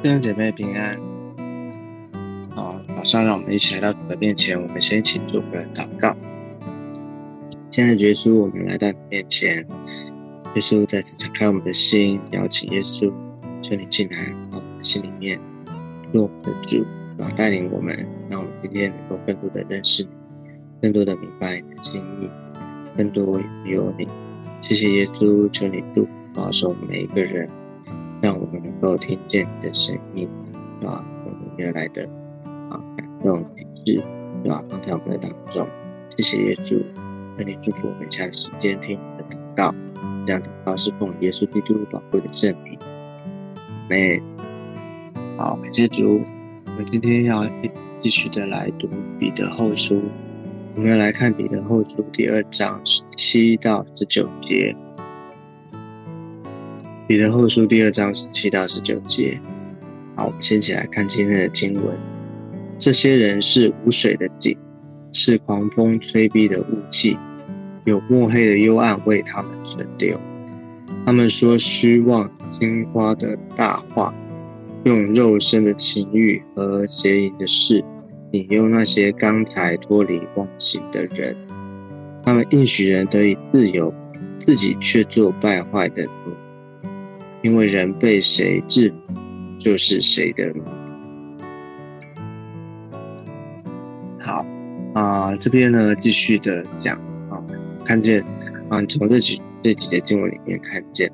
弟兄姐妹平安。好，早上让我们一起来到主的面前，我们先一起做个祷告。现在，耶稣，我们来到你面前，耶稣再次敞开我们的心，邀请耶稣，求你进来到我们的心里面，做我们的主，然后带领我们，让我们今天能够更多的认识你，更多的明白你的心意，更多有你。谢谢耶稣，求你祝福保守每一个人。让我们能够听见你的声音，啊，我们原来的啊感动启示，对吧？放在我们的当中，谢谢耶稣，愿你祝福我们下的时间听你的祷告，这样祷告是奉耶稣基督宝贵的圣名。妹，好，感谢主。我们今天要继续的来读彼得后书，我们要来看彼得后书第二章十七到十九节。彼得后书第二章十七到十九节，好，我们先起来看今天的经文。这些人是无水的井，是狂风吹逼的雾气，有墨黑的幽暗为他们存留。他们说虚妄金花的大话，用肉身的情欲和邪淫的事引诱那些刚才脱离妄行的人。他们应许人得以自由，自己却做败坏的奴。因为人被谁制服，就是谁的奴。好啊，这边呢继续的讲啊，看见啊，从这几这几节经文里面看见，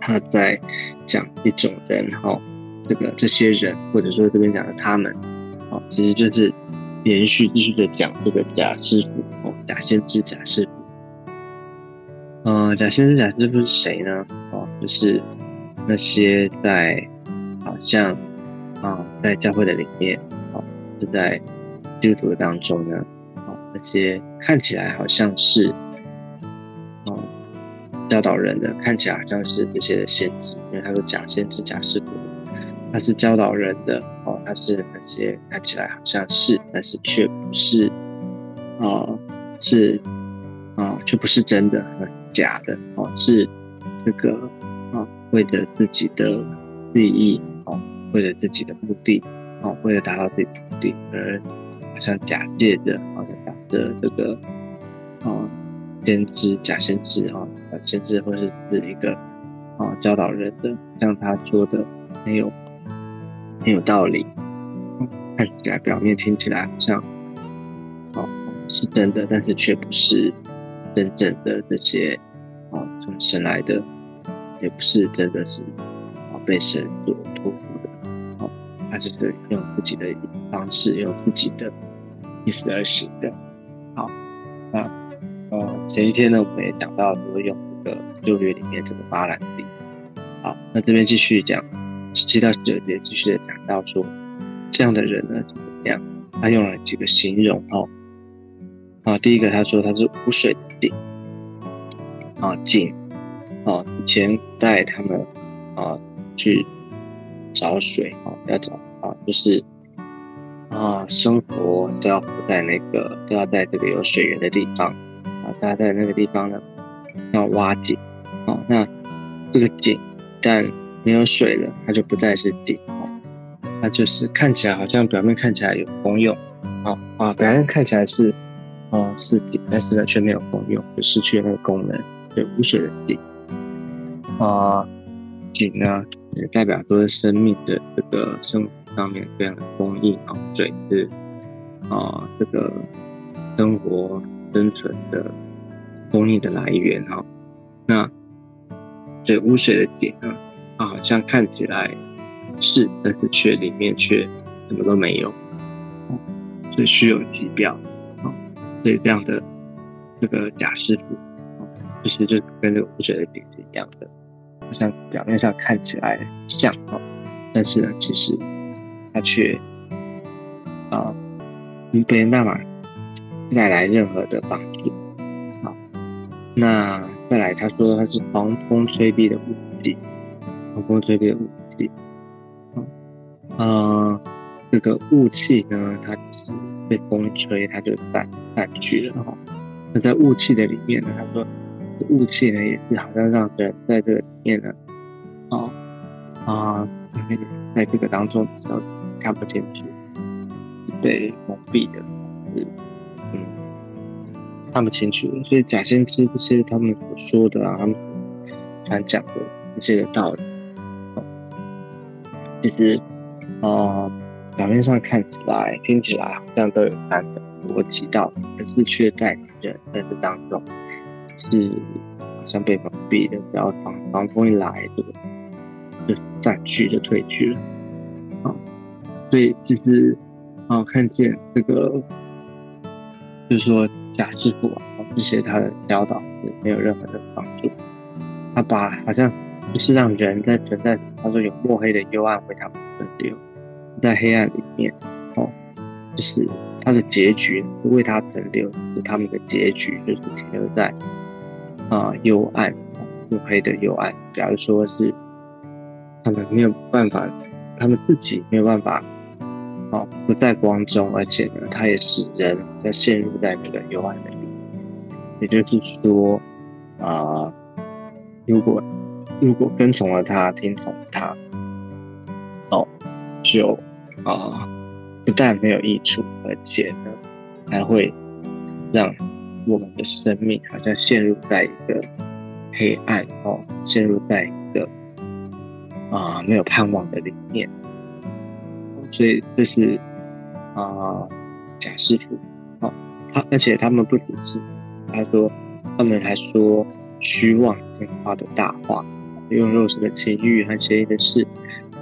他在讲一种人哈，这个这些人或者说这边讲的他们，啊，其实就是连续继续的讲这个假师傅哦，假先知假师傅。嗯，假先知假师傅是谁呢？哦，就是那些在好像啊，在教会的里面，哦，就在基督徒当中呢，哦，那些看起来好像是哦教导人的，看起来好像是这些的先知，因为他说假先知假师傅，他是教导人的，哦，他是那些看起来好像是，但是却不是，啊，是啊，却不是真的。假的哦，是这个啊，为了自己的利益哦，为了自己的目的哦，为了达到自己的目的而好像假借的，好像假的这个哦先知假先知啊，先知或者是一个啊教导人的，像他说的很有很有道理，看起来表面听起来好像哦是真的，但是却不是。真正的这些，神来的，也不是真的是啊被神所托付的，哦，他就是用自己的方式，用自己的意思而行的。好，那呃前一天呢，我们也讲到说用这个旧约里面这个巴兰地。好，那这边继续讲十七到十九节，继续的讲到说这样的人呢怎么样？他用了几个形容哦。啊，第一个他说他是无水的井，啊井，啊以前带他们啊去找水啊要找啊就是啊生活都要活在那个都要在这个有水源的地方啊，大家在那个地方呢要挖井啊，那这个井但没有水了，它就不再是井啊，它就是看起来好像表面看起来有功用啊啊，表面看起来是。哦，是井，但是呢却没有功用，就失去了那个功能，就无水的井。啊，井呢也代表说生命的这个生活上面这样的供应啊，水是啊这个生活生存的供应的来源哈。那对污水的井呢，啊好像看起来是，但是却里面却什么都没有，所以虚有其表。所以这样的这个假师傅，其实就跟这个污水的井是一样的，好像表面上看起来像哦，但是呢，其实它却啊，不被那么带来任何的帮助。好，那再来，他说他是狂风吹逼的雾气，狂风吹逼的雾气，啊，这个雾气呢，它是。被风吹，它就散散去了哈。那在雾气的里面呢？他说，雾气呢也是好像让人在这里面呢，啊啊，嗯，在这个当中比较看不清楚，被蒙蔽的，是嗯看不清楚。所以假先知这些他们所说的啊，他们想讲的这些的道理，其实啊表面上看起来、听起来好像都有三个逻辑道理，可是却在人在这当中是好像被蒙蔽的，然后防防风一来就就散去就退去了啊。所以就是啊，看见这个，就是说贾师傅啊这些他的教导是没有任何的帮助，他把好像就是让人在存在，他说有墨黑的幽暗为他们存留。在黑暗里面，哦，就是他的结局为他存留，他们的结局就是停留在啊幽暗、墨黑的幽暗。假如说是他们没有办法，他们自己没有办法，啊，不在光中，而且呢，他也使人在陷入在那个幽暗里。也就是说，啊，如果如果跟从了他，听从他，哦，就。啊，不但没有益处，而且呢，还会让我们的生命好像陷入在一个黑暗哦，陷入在一个啊没有盼望的里面。所以这是啊贾师傅哦，他而且他们不只是他说，他们还说虚妄真话的大话，用肉食的情欲和邪淫的事，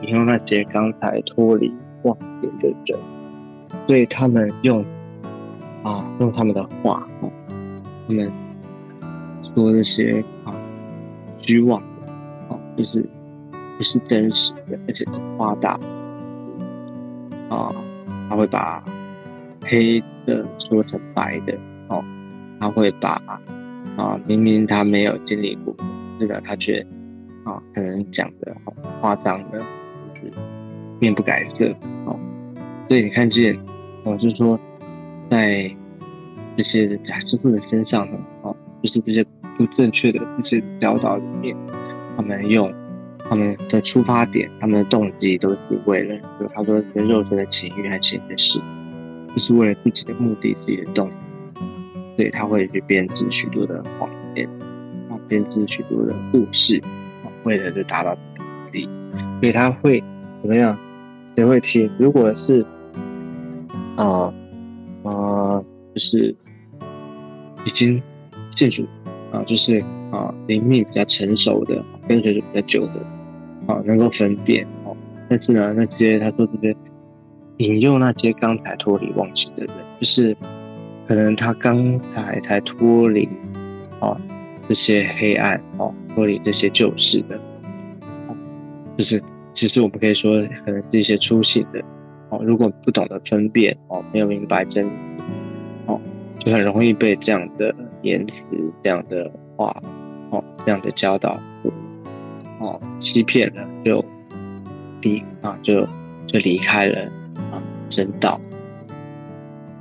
引用那些刚才脱离。妄言的人，所以他们用啊，用他们的话啊，他们说那些啊虚妄的啊，就是不是真实的，而且是夸大啊，他会把黑的说成白的哦，他会把啊明明他没有经历过这个，他却啊可能讲的夸张的，就是面不改色哦。所以你看见，我，是说，在这些假师傅的身上呢，啊，就是这些不正确的这些教导里面，他们用他们的出发点，他们的动机都是为了，就他说跟肉身的情欲和情的事，就是为了自己的目的、自己的动机，所以他会去编织许多的谎言，啊，编织许多的故事，啊，为了就达到目的，所以他会怎么样？谁会听？如果是啊啊，就是已经建筑啊，就是啊灵命比较成熟的，跟随比较久的啊，能够分辨哦。但是呢，那些他说这些引诱那些刚才脱离妄情的人，就是可能他刚才才脱离啊这些黑暗哦，脱离这些旧事的，就是其实我们可以说，可能是一些粗信的。哦，如果不懂得分辨哦，没有明白真理，就很容易被这样的言辞、这样的话哦、这样的教导哦欺骗了，就离啊，就就离开了啊真道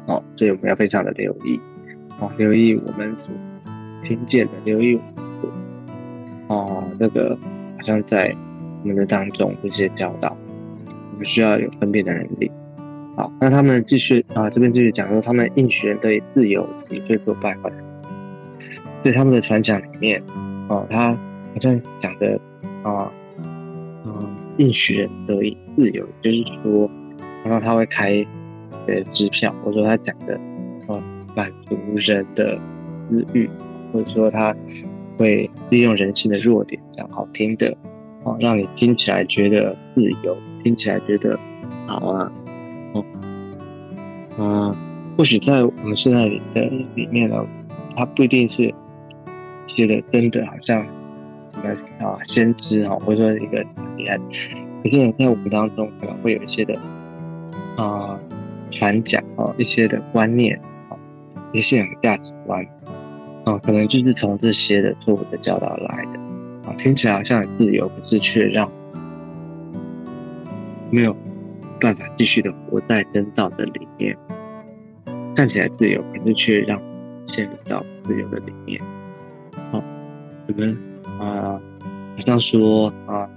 哦，所以我们要非常的留意哦，留意我们所听见的，留意哦那个好像在我们的当中这些教导。我们需要有分辨的能力。好，那他们继续啊，这边继续讲说，他们应许人的自由，以罪过败坏。所以他们的传讲里面，哦，他好像讲的啊，嗯，应许人得以自由，就是说，然后他会开呃支票，或者说他讲的，哦，满足人的私欲，或者说他会利用人性的弱点，讲好听的，哦，让你听起来觉得自由。听起来觉得好啊，嗯，或许在我们现在的里面呢，它不一定是写的真的好像什么啊先知啊，或者说一个厉害，有些人在我们当中可能会有一些的啊传讲啊一些的观念啊一些的价值观啊，可能就是从这些的错误的教导来的啊，听起来好像很自由，可是却让。没有办法继续的活在真道的里面，看起来自由，可是却让陷入到自由的里面。好，我们啊，好像说啊，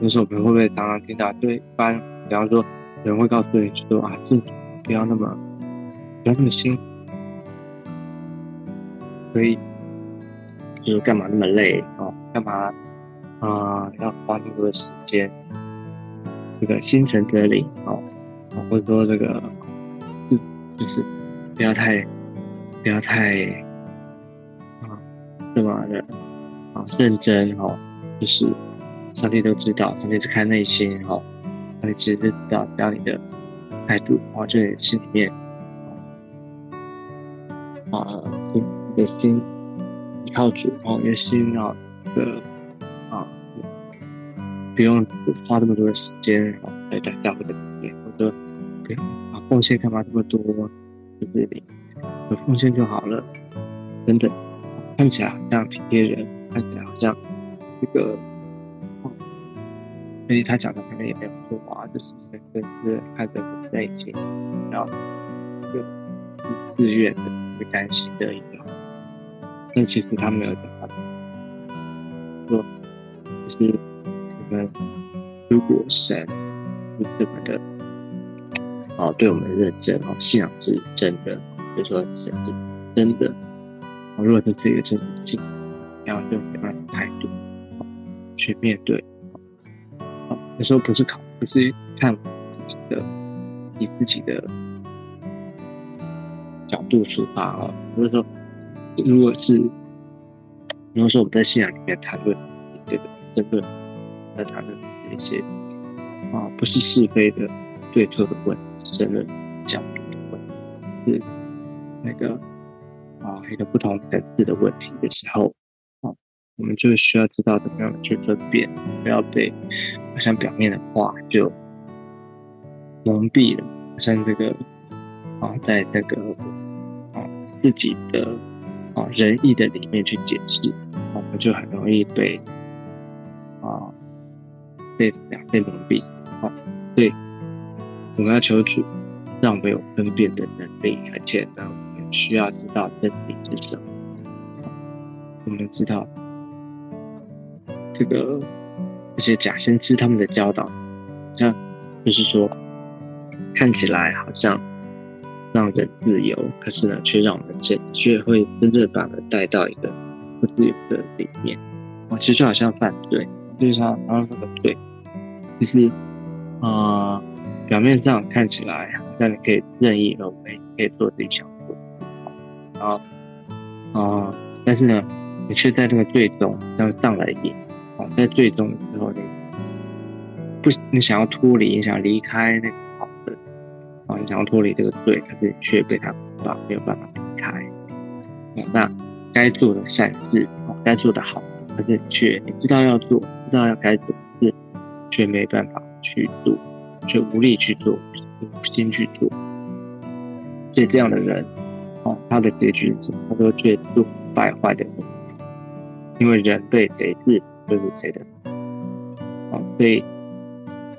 那时候我们会不会常常听到，对一般，比方说有人会告诉你说啊，信主不要那么不要那么辛苦，所以就是干嘛那么累哦？干嘛啊？要花那么多时间？这个心诚则灵哦，或者说这个就就是不要太不要太啊这么的啊认真哦，就是上帝都知道，上帝是看内心哦，上帝其实知道只要你的态度哦，就你心里面啊心你的心依靠主哦，你的心啊这个。不用花那么多的时间，然后在教会的里面，或者不用啊奉献干嘛这么多，就是你有奉献就好了，等等，看起来好像体贴人，看起来好像这个，所以他讲的可能也没有错啊，就是真的是看着很内心，然后就自愿的、会甘心的一个，但其实他没有讲他说就是。们如果神是这么的哦，对我们的认真哦，信仰是真的，就说神是真的哦。如果这是一个真的信，要用什么样的态度去面对？哦，有时候不是考，不是看自己的以自己的角度出发哦，不是说如果是如果说我们在信仰里面谈论这个争论。在谈论一些啊，不是是非的对错的问题，是的角度的问，是那个啊一个不同层次的问题的时候，啊，我们就需要知道怎么样去分辨，不要被好像表面的话就蒙蔽了，像这个啊，在那个啊自己的啊仁义的里面去解释，我们就很容易被啊。被两被蒙蔽，好，对，我们要求主让我们有分辨的能力，而且呢，我们需要知道真理是什么。我们知道这个这些假先知他们的教导，像就是说看起来好像让人自由，可是呢，却让我们真却会真正把人带到一个不自由的里面。哦，其实好像犯罪，就像刚刚说的对。就是，啊，表面上看起来好像你可以任意而为，可以做自己想做，然后，啊，但是呢，你却在这个最终要上了瘾，哦，在最终的时候，你不，你想要脱离，你想离开那个好的，啊，你想要脱离这个罪，可是却被他捆绑，没有办法离开。哦那该做的善事，哦，该做的好，可是却你知道要做，知道要该做。却没办法去做，却无力去做，无心去做。所以这样的人，哦，他的结局是？他说却做败坏的人，因为人对谁是就是谁的。哦，所以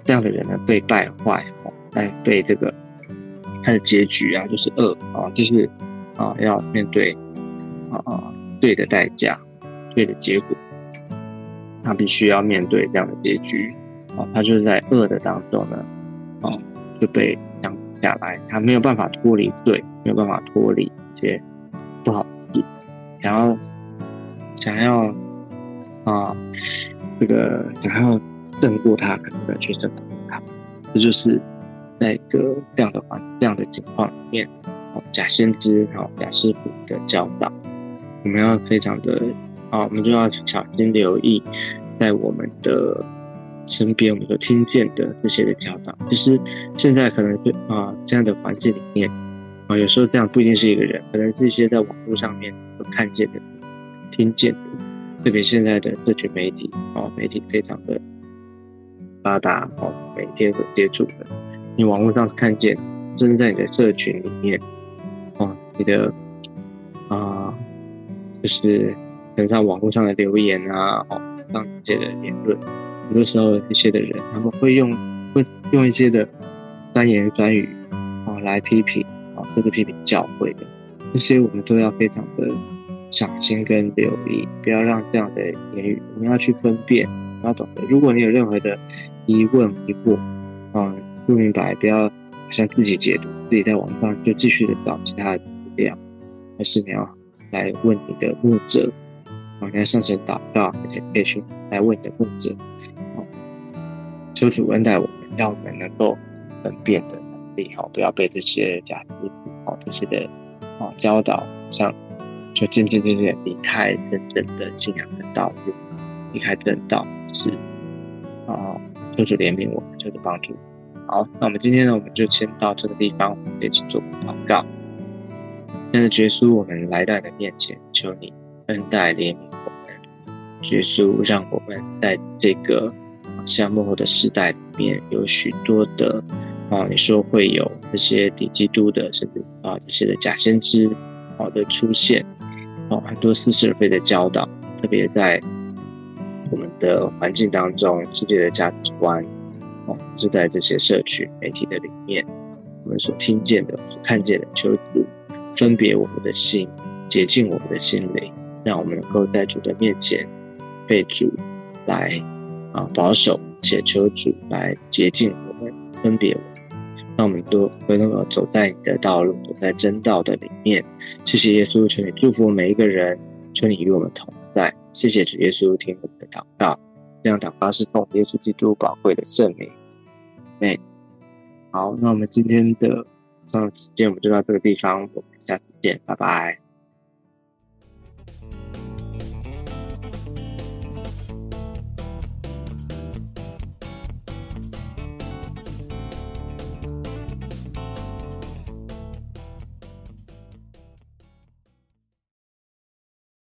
这样的人呢，被败坏，哦，在被这个他的结局啊，就是恶啊，就是啊，要面对啊对的代价，对的结果，他必须要面对这样的结局。哦，他就是在恶的当中呢，哦，就被降下来，他没有办法脱离罪，没有办法脱离一些不好的事，想要想要啊，这个想要胜过他，可能却胜不过他。这就是在一个这样的环这样的情况里面，哦，假先知，然后假师傅的教导，我们要非常的啊，我们就要小心留意，在我们的。身边我们所听见的这些的教导，其实现在可能是啊这样的环境里面啊，有时候这样不一定是一个人，可能是一些在网络上面所看见的、听见的。特别现在的社群媒体啊，媒体非常的发达哦，每天所接触的，你网络上看见，甚至在你的社群里面哦，你的啊，就是等上网络上的留言啊，哦，上这些的言论。很多时候，一些的人他们会用会用一些的酸言酸语啊来批评啊，这个批评教会的这些，我们都要非常的小心跟留意，不要让这样的言语，我们要去分辨要懂得，如果你有任何的疑问疑惑，啊，不明白，不要像自己解读，自己在网上就继续的找其他的资料，而是你要来问你的牧者，我们要上前祷告，而且可以去来问你的牧者，哦，求主恩待我们，让我们能够分辨的能力，好，不要被这些假知识，哦，这些的，哦，教导像。就渐渐渐渐离开真正的信仰的道路，离开正道是啊，求主怜悯我们，求主帮助。好，那我们今天呢，我们就先到这个地方，我们一起做祷告。现在，耶稣，我们来到你的面前，求你恩待怜悯我们。耶稣，让我们在这个像幕后的时代里面，有许多的啊，你说会有这些敌基督的，甚至啊这些的假先知好的出现。哦，很多似是而非的教导，特别在我们的环境当中，世界的价值观，哦，是在这些社区媒体的里面，我们所听见的、所看见的，求主分别我们的心，洁净我们的心灵，让我们能够在主的面前被主来啊保守，且求主来洁净我们，分别我。让我们都都能够走在你的道路，走在真道的里面。谢谢耶稣，求你祝福每一个人，求你与我们同在。谢谢主耶稣，听我们的祷告。这样祷告是奉耶稣基督宝贵的圣名。哎，好，那我们今天的上时间我们就到这个地方，我们下次见，拜拜。